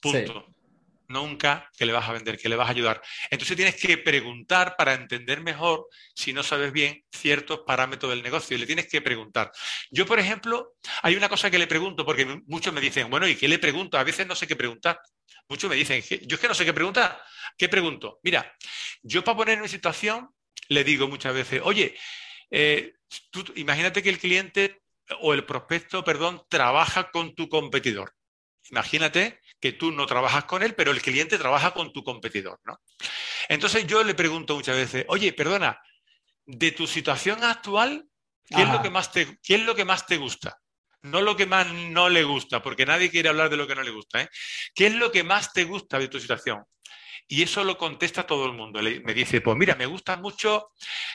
Punto. Nunca que le vas a vender, que le vas a ayudar. Entonces tienes que preguntar para entender mejor, si no sabes bien, ciertos parámetros del negocio. Y le tienes que preguntar. Yo, por ejemplo, hay una cosa que le pregunto, porque muchos me dicen, bueno, ¿y qué le pregunto? A veces no sé qué preguntar. Muchos me dicen, yo es que no sé qué preguntar. ¿Qué pregunto? Mira, yo para poner en una situación le digo muchas veces, oye, eh, imagínate que el cliente o el prospecto, perdón, trabaja con tu competidor. Imagínate que tú no trabajas con él, pero el cliente trabaja con tu competidor, ¿no? Entonces yo le pregunto muchas veces, oye, perdona, de tu situación actual, ¿qué, es lo que, más te, ¿qué es lo que más te gusta? No lo que más no le gusta, porque nadie quiere hablar de lo que no le gusta. ¿eh? ¿Qué es lo que más te gusta de tu situación? Y eso lo contesta todo el mundo. me dice, pues mira, me gusta mucho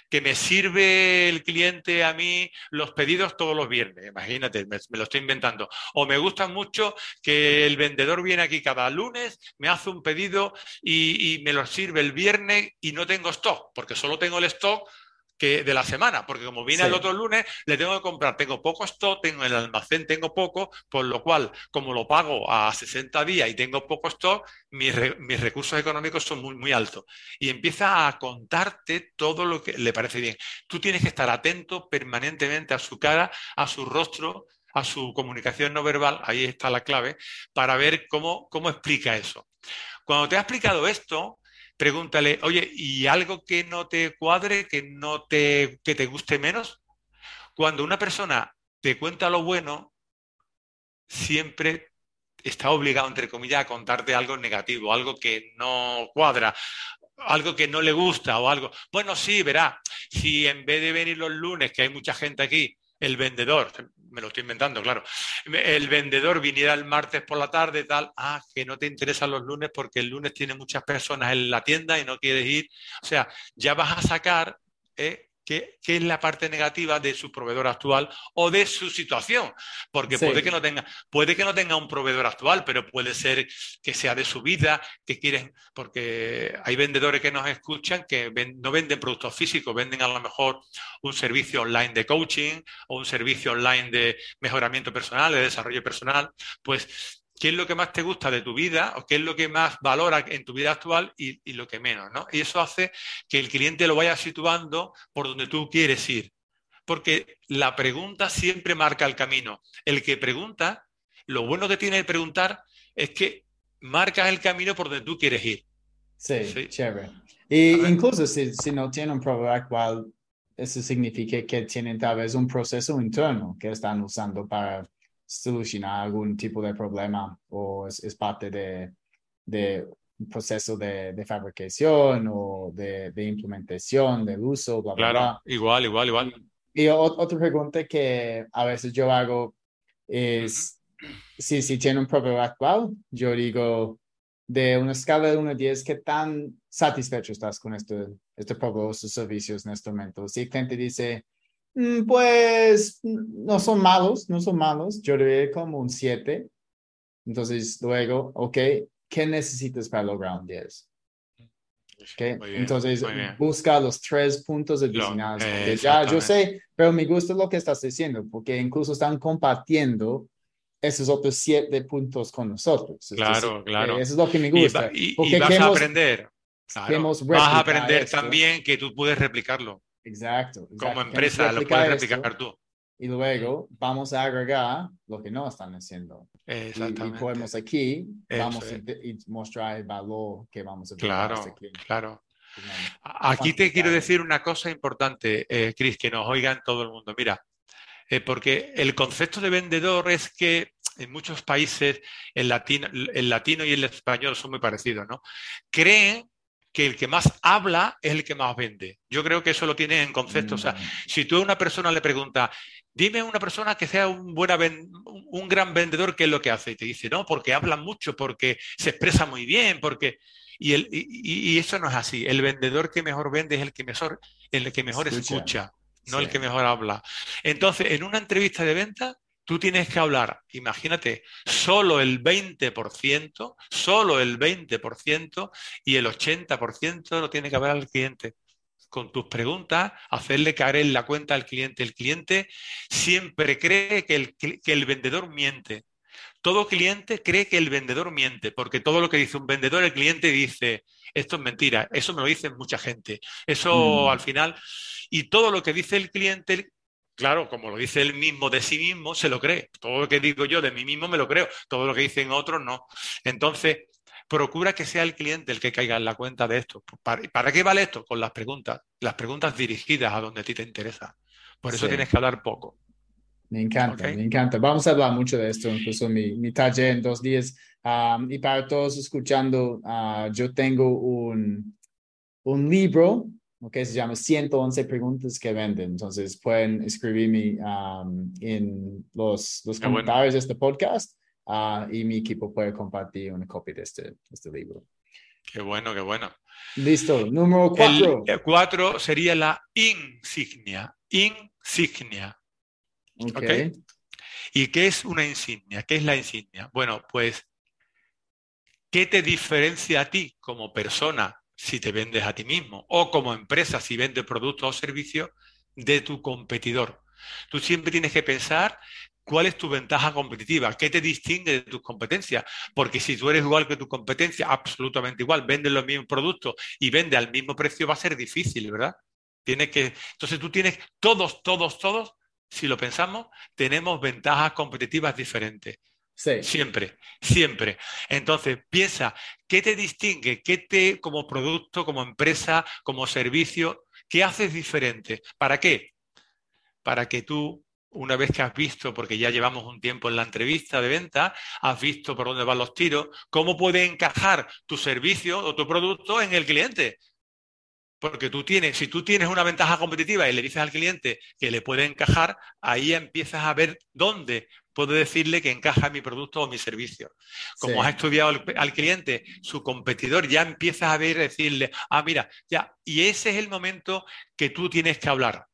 que me sirve el cliente a mí los pedidos todos los viernes. Imagínate, me, lo estoy inventando. O me gusta mucho que el vendedor viene aquí cada lunes, me hace un pedido y, y me lo sirve el viernes y no tengo stock, porque solo tengo el stock que de la semana, porque como viene el otro lunes, le tengo que comprar, tengo poco stock, tengo el almacén, tengo poco, por lo cual, como lo pago a 60 días y tengo poco stock, mis, mis recursos económicos son muy, muy altos. Y empieza a contarte todo lo que le parece bien. Tú tienes que estar atento permanentemente a su cara, a su rostro, a su comunicación no verbal, ahí está la clave, para ver cómo, cómo explica eso. Cuando te ha explicado esto, pregúntale, oye, ¿y algo que no te cuadre, que no te, que te guste menos? Cuando una persona te cuenta lo bueno, siempre está obligado, entre comillas, a contarte algo negativo, algo que no cuadra, algo que no le gusta o algo. Bueno, sí, verá, si en vez de venir los lunes, que hay mucha gente aquí, el vendedor, me lo estoy inventando, claro, el vendedor viniera el martes por la tarde, tal, ah, que no te interesan los lunes porque el lunes tiene muchas personas en la tienda y no quieres ir. O sea, ya vas a sacar eh, qué, es la parte negativa de su proveedor actual o de su situación. Porque puede, que no tenga, puede que no tenga un proveedor actual, pero puede ser que sea de su vida, que quieren, porque hay vendedores que nos escuchan que no venden productos físicos, venden a lo mejor un servicio online de coaching o un servicio online de mejoramiento personal, de desarrollo personal. Pues qué es lo que más te gusta de tu vida o qué es lo que más valora en tu vida actual y, lo que menos, ¿no? Y eso hace que el cliente lo vaya situando por donde tú quieres ir. Porque la pregunta siempre marca el camino. El que pregunta, lo bueno que tiene el preguntar es que marcas el camino por donde tú quieres ir. Sí, chévere. Y incluso si, si no tiene un proveedor actual, eso significa que tienen tal vez un proceso interno que están usando para solucionar algún tipo de problema o es, parte de, de un proceso de, de, fabricación o de, de, implementación del uso, bla, claro, bla, igual, igual, igual. Y, otra pregunta que a veces yo hago es, si, si tiene un proveedor actual, yo digo, de una escala de 1 a 10, ¿qué tan satisfecho estás con este, este proveedor, sus servicios en este momento? Si el cliente dice, pues no son malos, no son malos. Yo le como un 7. Entonces, luego, ok, ¿qué necesitas para lograr un 10? Okay. Entonces, busca los tres puntos adicionales. Eh, ya, yo sé, pero me gusta lo que estás diciendo, porque incluso están compartiendo esos otros siete puntos con nosotros. Claro, claro. Eso es lo que me gusta. Y, vas a aprender. vas a aprender también que tú puedes replicarlo. Exacto. Como empresa lo puedes replicar tú. Y luego vamos a agregar lo que no están haciendo. Exactamente. Y, podemos aquí, vamos a mostrar el valor que vamos a Claro, este claro. Aquí te quiero decir una cosa importante, eh, Cris, que nos oigan todo el mundo. Mira, eh, porque el concepto de vendedor es que en muchos países el latino, el latino y el español son muy parecidos, ¿no? Creen que el que más habla es el que más vende. Yo creo que eso lo tiene en concepto. O sea, mm. si tú a una persona le preguntas, dime una persona que sea un, buena un gran vendedor, ¿qué es lo que hace? Y te dice, no, porque habla mucho, porque se expresa muy bien, porque... Y, el, y, eso no es así. El vendedor que mejor vende es el que mejor, el que mejor escucha, no el que mejor habla. Entonces, en una entrevista de venta, tú tienes que hablar, imagínate, solo el 20%, solo el 20% y el 80% lo tiene que hablar al cliente. Con tus preguntas, hacerle caer en la cuenta al cliente. El cliente siempre cree que el, que el vendedor miente. Todo cliente cree que el vendedor miente, porque todo lo que dice un vendedor, el cliente dice, esto es mentira, eso me lo dice mucha gente. Eso mm. al final, y todo lo que dice el cliente, claro, como lo dice él mismo de sí mismo, se lo cree. Todo lo que digo yo de mí mismo me lo creo, todo lo que dicen otros no. Entonces, procura que sea el cliente el que caiga en la cuenta de esto. ¿Para, qué vale esto? Con las preguntas, las preguntas dirigidas a donde a ti te interesa. Por eso tienes que hablar poco. Me encanta, me encanta. Vamos a hablar mucho de esto, incluso mi, mi taller en dos días. y para todos escuchando, ah, yo tengo un, un libro Ok, se llama 111 preguntas que venden. Entonces pueden escribirme um, en los, los bueno. comentarios de este podcast ah, y mi equipo puede compartir una copia de este, de este libro. Qué bueno, qué bueno. Listo, número cuatro. El, el cuatro sería la insignia. Insignia. Ok. ok. ¿Y qué es una insignia? ¿Qué es la insignia? Bueno, pues, ¿qué te diferencia a ti como persona si te vendes a ti mismo o como empresa si vendes productos o servicios de tu competidor? Tú siempre tienes que pensar cuál es tu ventaja competitiva, qué te distingue de tus competencias, porque si tú eres igual que tu competencia, absolutamente igual, vendes los mismos productos y vendes al mismo precio, va a ser difícil, ¿verdad? Tienes que, entonces tú tienes todos, todos, todos, si lo pensamos, tenemos ventajas competitivas diferentes. Sí. Siempre, siempre. Entonces, piensa, ¿qué te distingue? ¿Qué te, como producto, como empresa, como servicio, qué haces diferente? ¿Para qué? Para que tú, una vez que has visto, porque ya llevamos un tiempo en la entrevista de venta, has visto por dónde van los tiros, cómo puede encajar tu servicio o tu producto en el cliente. Porque tú tienes, si tú tienes una ventaja competitiva y le dices al cliente que le puede encajar, ahí empiezas a ver dónde puedo decirle que encaja mi producto o mi servicio. Como Sí. has estudiado al, al cliente, su competidor, ya empiezas a ver, decirle, ah, mira, ya, y ese es el momento que tú tienes que hablar.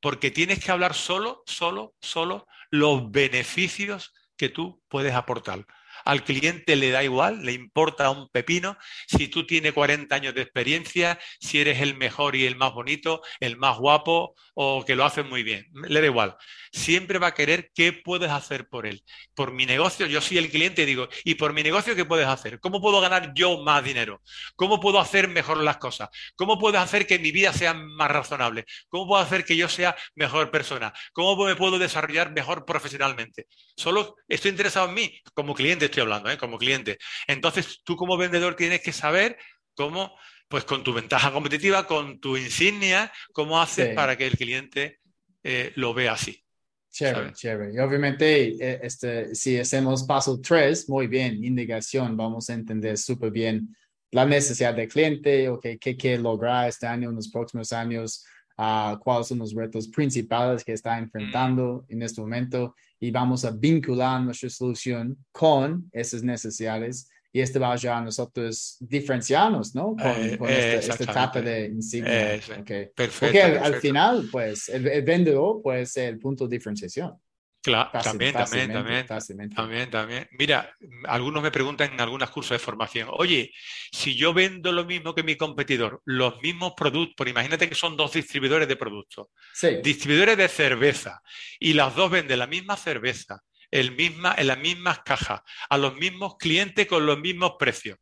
Porque tienes que hablar solo, solo, solo los beneficios que tú puedes aportar. Al cliente le da igual, le importa un pepino si tú tienes 40 años de experiencia, si eres el mejor y el más bonito, el más guapo o que lo haces muy bien. Le da igual. Siempre va a querer qué puedes hacer por él. Por mi negocio, yo soy el cliente y digo, ¿y por mi negocio qué puedes hacer? ¿Cómo puedo ganar yo más dinero? ¿Cómo puedo hacer mejor las cosas? ¿Cómo puedo hacer que mi vida sea más razonable? ¿Cómo puedo hacer que yo sea mejor persona? ¿Cómo me puedo desarrollar mejor profesionalmente? Solo estoy interesado en mí, como cliente estoy hablando, ¿eh? como cliente. Entonces, tú como vendedor tienes que saber cómo, pues con tu ventaja competitiva, con tu insignia, cómo haces Sí. para que el cliente eh, lo vea así. Chévere, ¿sabes? chévere. Y obviamente, eh, este, si hacemos paso tres, muy bien, indicación, vamos a entender súper bien la necesidad del cliente, okay, qué quiere lograr este año, en los próximos años, ah, cuáles son los retos principales que está enfrentando en este momento y vamos a vincular nuestra solución con esas necesidades y esto va a ayudar a nosotros diferenciarnos, ¿no? Con, Eh, con eh, esta, esta etapa exactamente. de insignia. Eh, okay. Perfecto. Porque al, final, pues, el, el vendedor puede ser el punto de diferenciación. Claro, también, también, también. También, también. Mira, algunos me preguntan en algunos cursos de formación, oye, si yo vendo lo mismo que mi competidor, los mismos productos, por imagínate que son dos distribuidores de productos, Sí, distribuidores de cerveza, y las dos venden la misma cerveza, el misma, en las mismas cajas, a los mismos clientes con los mismos precios.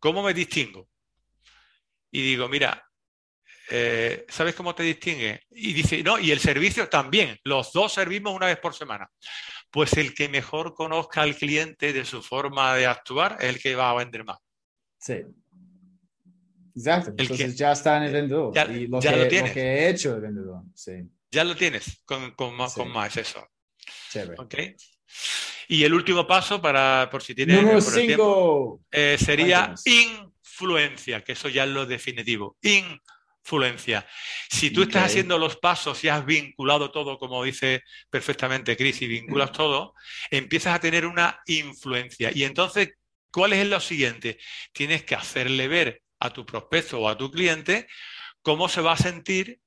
¿Cómo me distingo? Y digo, mira, eh, ¿sabes cómo te distingue? Y dice, no, y el servicio también, los dos servimos una vez por semana. Pues el que mejor conozca al cliente de su forma de actuar es el que va a vender más. sí. Exacto. El Entonces que- ya está en el vendedor. Ya- y lo, ya que, lo lo tienes. que he hecho el vendedor. Sí, Ya lo tienes con, con más, Sí. con más eso. chévere. ¿ok? Y el último paso, para, por si tienes Número por el tiempo, 5. eh, sería Cuéntanos. influencia, que eso ya es lo definitivo. Influencia. Si tú estás haciendo los pasos y has vinculado todo, como dice perfectamente Chris, y vinculas todo, empiezas a tener una influencia. Y entonces, ¿cuál es lo siguiente? Tienes que hacerle ver a tu prospecto o a tu cliente cómo se va a sentir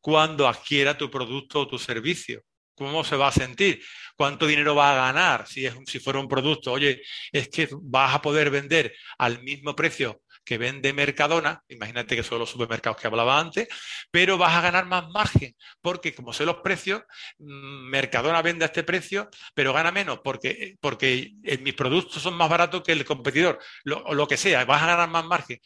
cuando adquiera tu producto o tu servicio. ¿Cómo se va a sentir? ¿Cuánto dinero va a ganar si, es, si fuera un producto? Oye, es que vas a poder vender al mismo precio que vende Mercadona, imagínate que son los supermercados que hablaba antes, pero vas a ganar más margen, porque como sé los precios, mm, Mercadona vende a este precio, pero gana menos, porque, porque mis productos son más baratos que el competidor, lo, o lo que sea, vas a ganar más margen.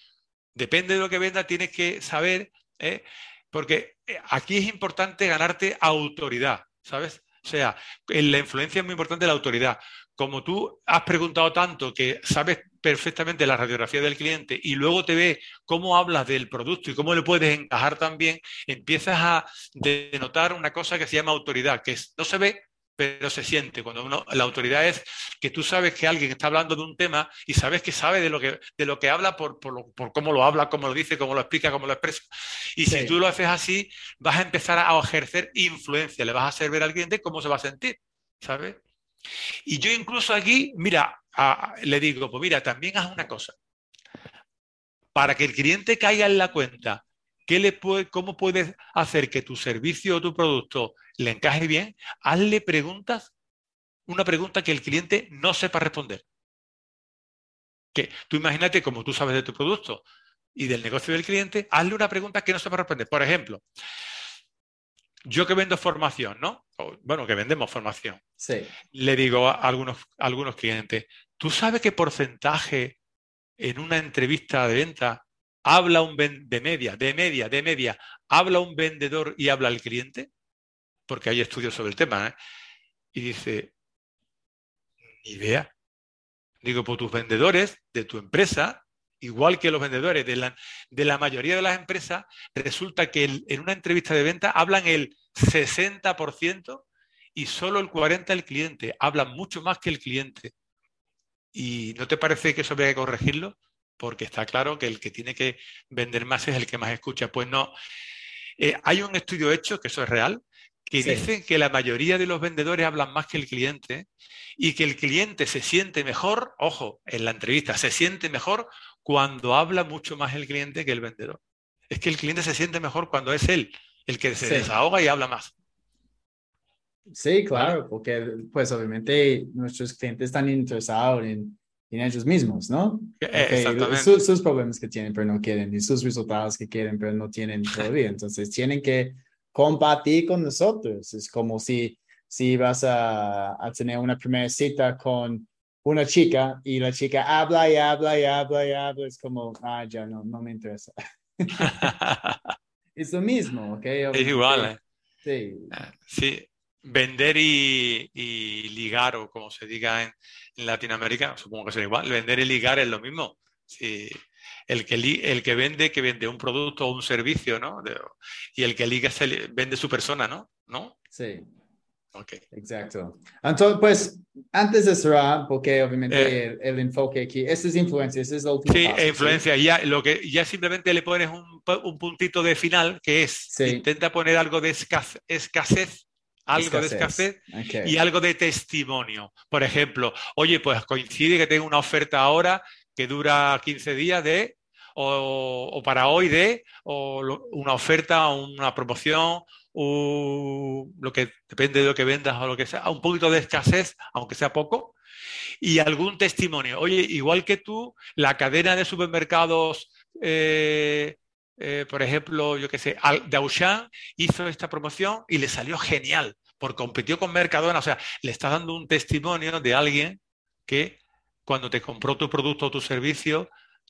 Depende de lo que venda, tienes que saber, ¿eh? porque eh, aquí es importante ganarte autoridad, ¿sabes? O sea, en la influencia es muy importante la autoridad. Como tú has preguntado tanto que sabes perfectamente la radiografía del cliente y luego te ve cómo hablas del producto y cómo le puedes encajar también, empiezas a denotar una cosa que se llama autoridad, que es- no se ve, pero se siente. Cuando uno, la autoridad es que tú sabes que alguien está hablando de un tema y sabes que sabe de lo que, de lo que habla por, por, por cómo lo habla, cómo lo dice, cómo lo explica, cómo lo expresa. Y si tú lo haces así, vas a empezar a ejercer influencia, le vas a hacer ver al cliente cómo se va a sentir, ¿sabes? Y yo incluso aquí, mira, le digo, pues mira, también haz una cosa. Para que el cliente caiga en la cuenta ¿Qué le puede, ¿Cómo puedes hacer que tu servicio o tu producto le encaje bien? Hazle preguntas, una pregunta que el cliente no sepa responder. Que tú imagínate, como tú sabes de tu producto y del negocio del cliente, hazle una pregunta que no sepa responder. Por ejemplo, yo que vendo formación, ¿no? bueno, que vendemos formación. Sí. Le digo a algunos, a algunos clientes, ¿tú sabes qué porcentaje en una entrevista de venta habla un de media, de media, de media, habla un vendedor y habla el cliente, porque hay estudios sobre el tema, ¿eh? y dice, ni idea. Digo, pues tus vendedores de tu empresa, igual que los vendedores de la, de la mayoría de las empresas, resulta que en una entrevista de venta hablan el 60% y solo el 40% el cliente. Hablan mucho más que el cliente. ¿Y no te parece que eso habría que corregirlo? porque está claro que el que tiene que vender más es el que más escucha. Pues no. Eh, hay un estudio hecho, que eso es real, que dice que la mayoría de los vendedores hablan más que el cliente y que el cliente se siente mejor, ojo, en la entrevista, se siente mejor cuando habla mucho más el cliente que el vendedor. Es que el cliente se siente mejor cuando es él el que se desahoga y habla más. Sí, claro, porque pues obviamente nuestros clientes están interesados en en ellos mismos, ¿no? sus, problemas que tienen, pero no quieren, y sus resultados que quieren, pero no tienen todavía. Entonces, tienen que compartir con nosotros. Es como si, si vas a, a tener una primera cita con una chica y la chica habla y habla y habla y habla. Es como, ah, ya no, no me interesa. es lo mismo, ¿ok? Es igual, ¿eh? Sí. Sí, vender y, ligar, o como se diga en, Latinoamérica, supongo que será igual, vender y ligar es lo mismo. Si el, que el que vende, que vende un producto o un servicio, ¿no? y el que liga se vende su persona, ¿no? ¿No? Sí. Ok. Exacto. Entonces, pues, antes de cerrar, porque obviamente eh. el, enfoque aquí, esta es influencia, esta es la última. Sí, influencia. Ya, lo que, ya simplemente le pones un, un puntito de final, que es, intenta poner algo de escasez algo de escasez y algo de testimonio. Por ejemplo, oye, pues coincide que tengo una oferta ahora que dura 15 días de, o, para hoy de, o una oferta, una promoción, o lo que depende de lo que vendas o lo que sea, un poquito de escasez, aunque sea poco, y algún testimonio. Oye, igual que tú, la cadena de supermercados eh, eh, por ejemplo, yo qué sé, de Auchan hizo esta promoción y le salió genial, porque compitió con Mercadona. O sea, le está dando un testimonio de alguien que cuando te compró tu producto o tu servicio,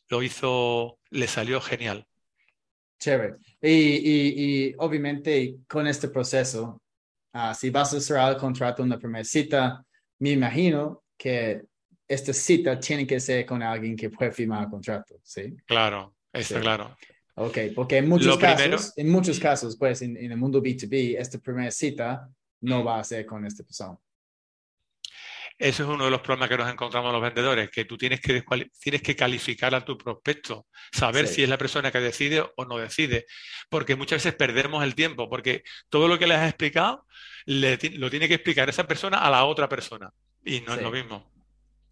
lo hizo, le salió genial. Chévere. Y, obviamente con este proceso, ah, si vas a cerrar el contrato en la primera cita, me imagino que esta cita tiene que ser con alguien que puede firmar el contrato, ¿sí? Claro, está claro. Ok, porque en muchos casos, en muchos casos, pues en, el mundo B2B, esta primera cita no va a ser con esta persona. Eso es uno de los problemas que nos encontramos los vendedores, que tú tienes que, tienes que calificar a tu prospecto, saber si es la persona que decide o no decide, porque muchas veces perdemos el tiempo, porque todo lo que le has explicado lo tiene que explicar esa persona a la otra persona y no es lo mismo.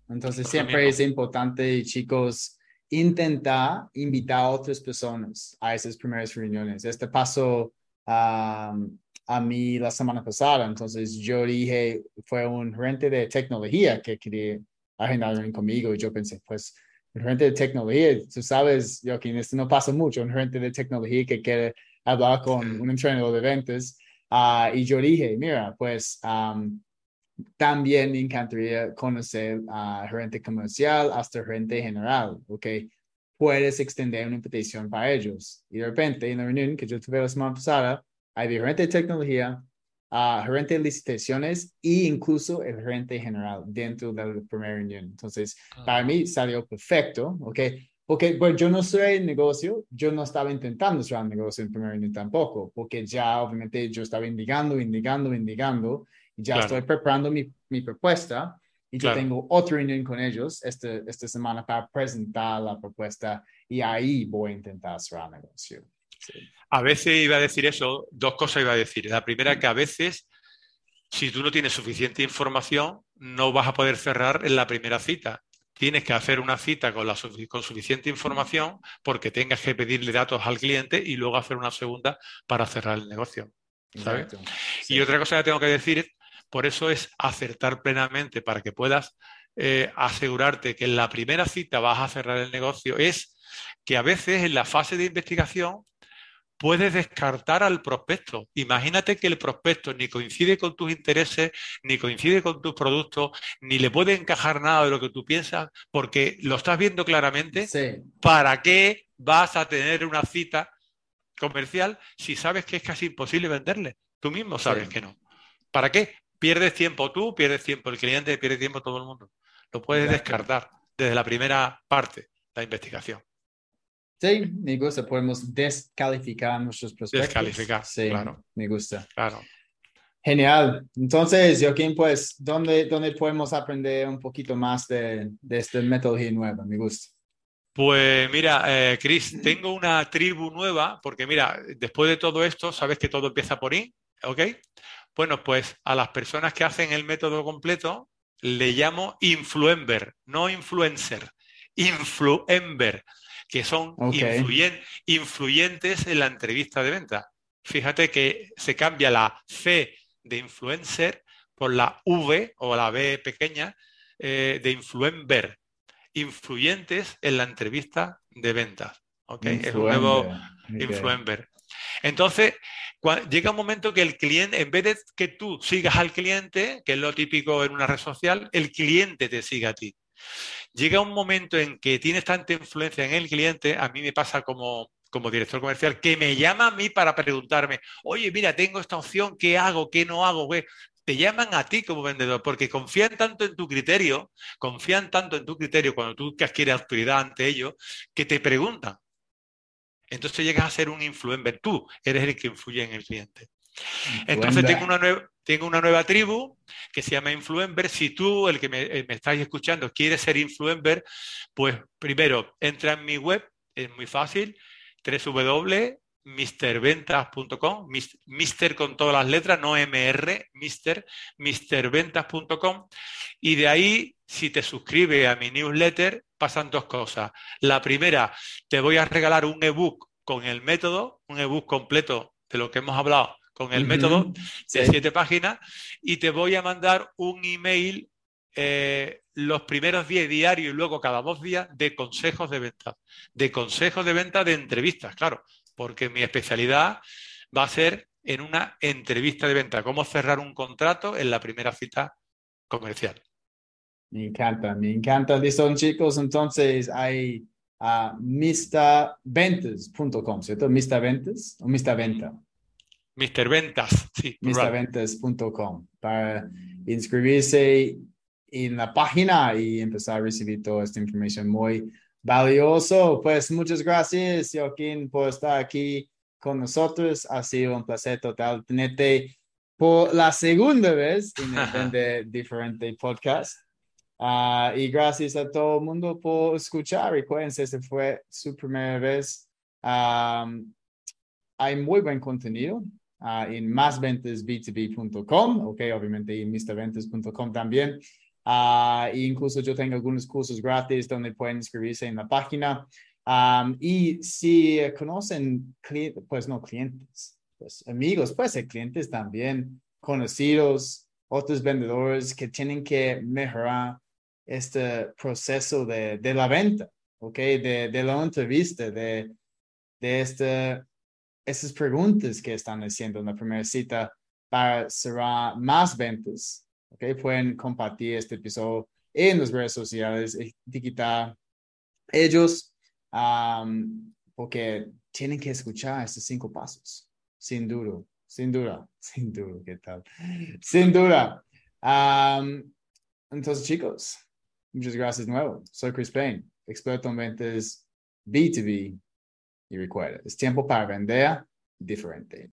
Entonces siempre es importante, chicos, intentar invitar a otras personas a esas primeras reuniones. Este pasó a mí la semana pasada, entonces yo dije, fue un gerente de tecnología que quería agendar conmigo y yo pensé, pues, un gerente de tecnología, tú sabes, Joaquín, esto no pasa mucho, un gerente de tecnología que quiere hablar con un entrenador de ventas. Ah, y yo dije, mira, pues también me encantaría conocer a gerente comercial hasta gerente general, ¿ok? Puedes extender una invitación para ellos. Y de repente, en la reunión que yo tuve la semana pasada, hay gerente de tecnología, uh, gerente de licitaciones e incluso el gerente general dentro de la primera reunión. Entonces, para mí salió perfecto, ¿ok? Porque bueno, yo no soy el negocio, yo no estaba intentando ser el negocio en primera reunión tampoco, porque ya obviamente yo estaba indicando, indicando, indicando, Ya Claro. estoy preparando mi, mi propuesta y Claro. yo tengo otra reunión con ellos este, esta semana para presentar la propuesta y ahí voy a intentar cerrar negocio. A veces iba a decir eso, dos cosas iba a decir. La primera, que a veces, si tú no tienes suficiente información, no vas a poder cerrar en la primera cita. Tienes que hacer una cita con, la con suficiente información porque tengas que pedirle datos al cliente y luego hacer una segunda para cerrar el negocio. Y otra cosa que tengo que decir, por eso es acertar plenamente para que puedas eh, asegurarte que en la primera cita vas a cerrar el negocio, es que a veces en la fase de investigación puedes descartar al prospecto. Imagínate que el prospecto ni coincide con tus intereses, ni coincide con tus productos, ni le puede encajar nada de lo que tú piensas, porque lo estás viendo claramente. Sí. ¿Para qué vas a tener una cita comercial si sabes que es casi imposible venderle? Tú mismo sabes Sí. que no. ¿Para qué? Pierdes tiempo tú, pierdes tiempo el cliente, pierde tiempo todo el mundo. Lo puedes descartar desde la primera parte, la investigación. Sí, me gusta. Podemos descalificar nuestros prospectos. Descalificar, Sí, claro. me gusta. Claro. Genial. Entonces, Joaquín, pues, ¿dónde, dónde podemos aprender un poquito más de, de esta metodología nueva? Me gusta. Pues mira, eh, Chris, tengo una tribu nueva, porque mira, después de todo esto, sabes que todo empieza por I, ¿ok? Bueno, pues a las personas que hacen el método completo le llamo influencer, no influencer, influencer, que son influyen- influyentes en la entrevista de venta. Fíjate que se cambia la C de influencer por la V o la B pequeña eh, de influencer influyentes en la entrevista de ventas. ¿ok? Es un nuevo Influencer. Entonces, llega un momento que el cliente, en vez de que tú sigas al cliente, que es lo típico en una red social, el cliente te sigue a ti. Llega un momento en que tienes tanta influencia en el cliente, a mí me pasa como, como director comercial, que me llama a mí para preguntarme, oye, mira, tengo esta opción, ¿qué hago? ¿Qué no hago? güey?". Te llaman a ti como vendedor porque confían tanto en tu criterio, confían tanto en tu criterio cuando tú adquieres autoridad ante ellos, que te preguntan. Entonces llegas a ser un influencer. Tú eres el que influye en el cliente. Entonces tengo una, nueva, tengo una nueva tribu que se llama Influencer. Si tú, el que me, eh, me estáis escuchando, quieres ser influencer, pues primero entra en mi web, es muy fácil, www.misterventas.com, mis- mister con todas las letras, no mr, mister, misterventas.com. Y de ahí, si te suscribes a mi newsletter, pasan dos cosas. La primera, te voy a regalar un ebook con el método, un ebook completo de lo que hemos hablado con el método de Sí. siete páginas y te voy a mandar un email eh, los primeros 10 diarios y luego cada dos días de consejos de venta, de consejos de venta de entrevistas, claro, porque mi especialidad va a ser en una entrevista de venta, cómo cerrar un contrato en la primera cita comercial. Me encanta, me encanta. Listo, chicos. Entonces, hay a misterventas.com, ¿cierto? Mr. Ventas o Mr. Ventas, sí, plural. misterventas.com para inscribirse en la página y empezar a recibir toda esta información muy valioso. Pues muchas gracias, Joaquín, por estar aquí con nosotros. Ha sido un placer total tenerte por la segunda vez en el Diferente podcast. Ah, y gracias a todo el mundo por escuchar. Recuerden, esta fue su primera vez. Am, hay muy buen contenido ah, en másventasb2b.com, ok, obviamente en mrventas.com también. Ah, e incluso yo tengo algunos cursos gratis donde pueden inscribirse en la página. Am, y si conocen pues no clientes, pues amigos, puede ser clientes también, conocidos, otros vendedores que tienen que mejorar este proceso de, de la venta, ok, de, de la entrevista, de, de este, esas preguntas que están haciendo en la primera cita para cerrar más ventas. Okay, pueden compartir este episodio en las redes sociales, etiquetar ellos, porque tienen que escuchar estos cinco pasos, sin duda, sin duda, sin duda, ¿qué tal? Sin duda. Entonces, chicos, muchas gracias de nuevo. Soy Chris Payne, experto en ventas B2B y es tiempo para vender diferente.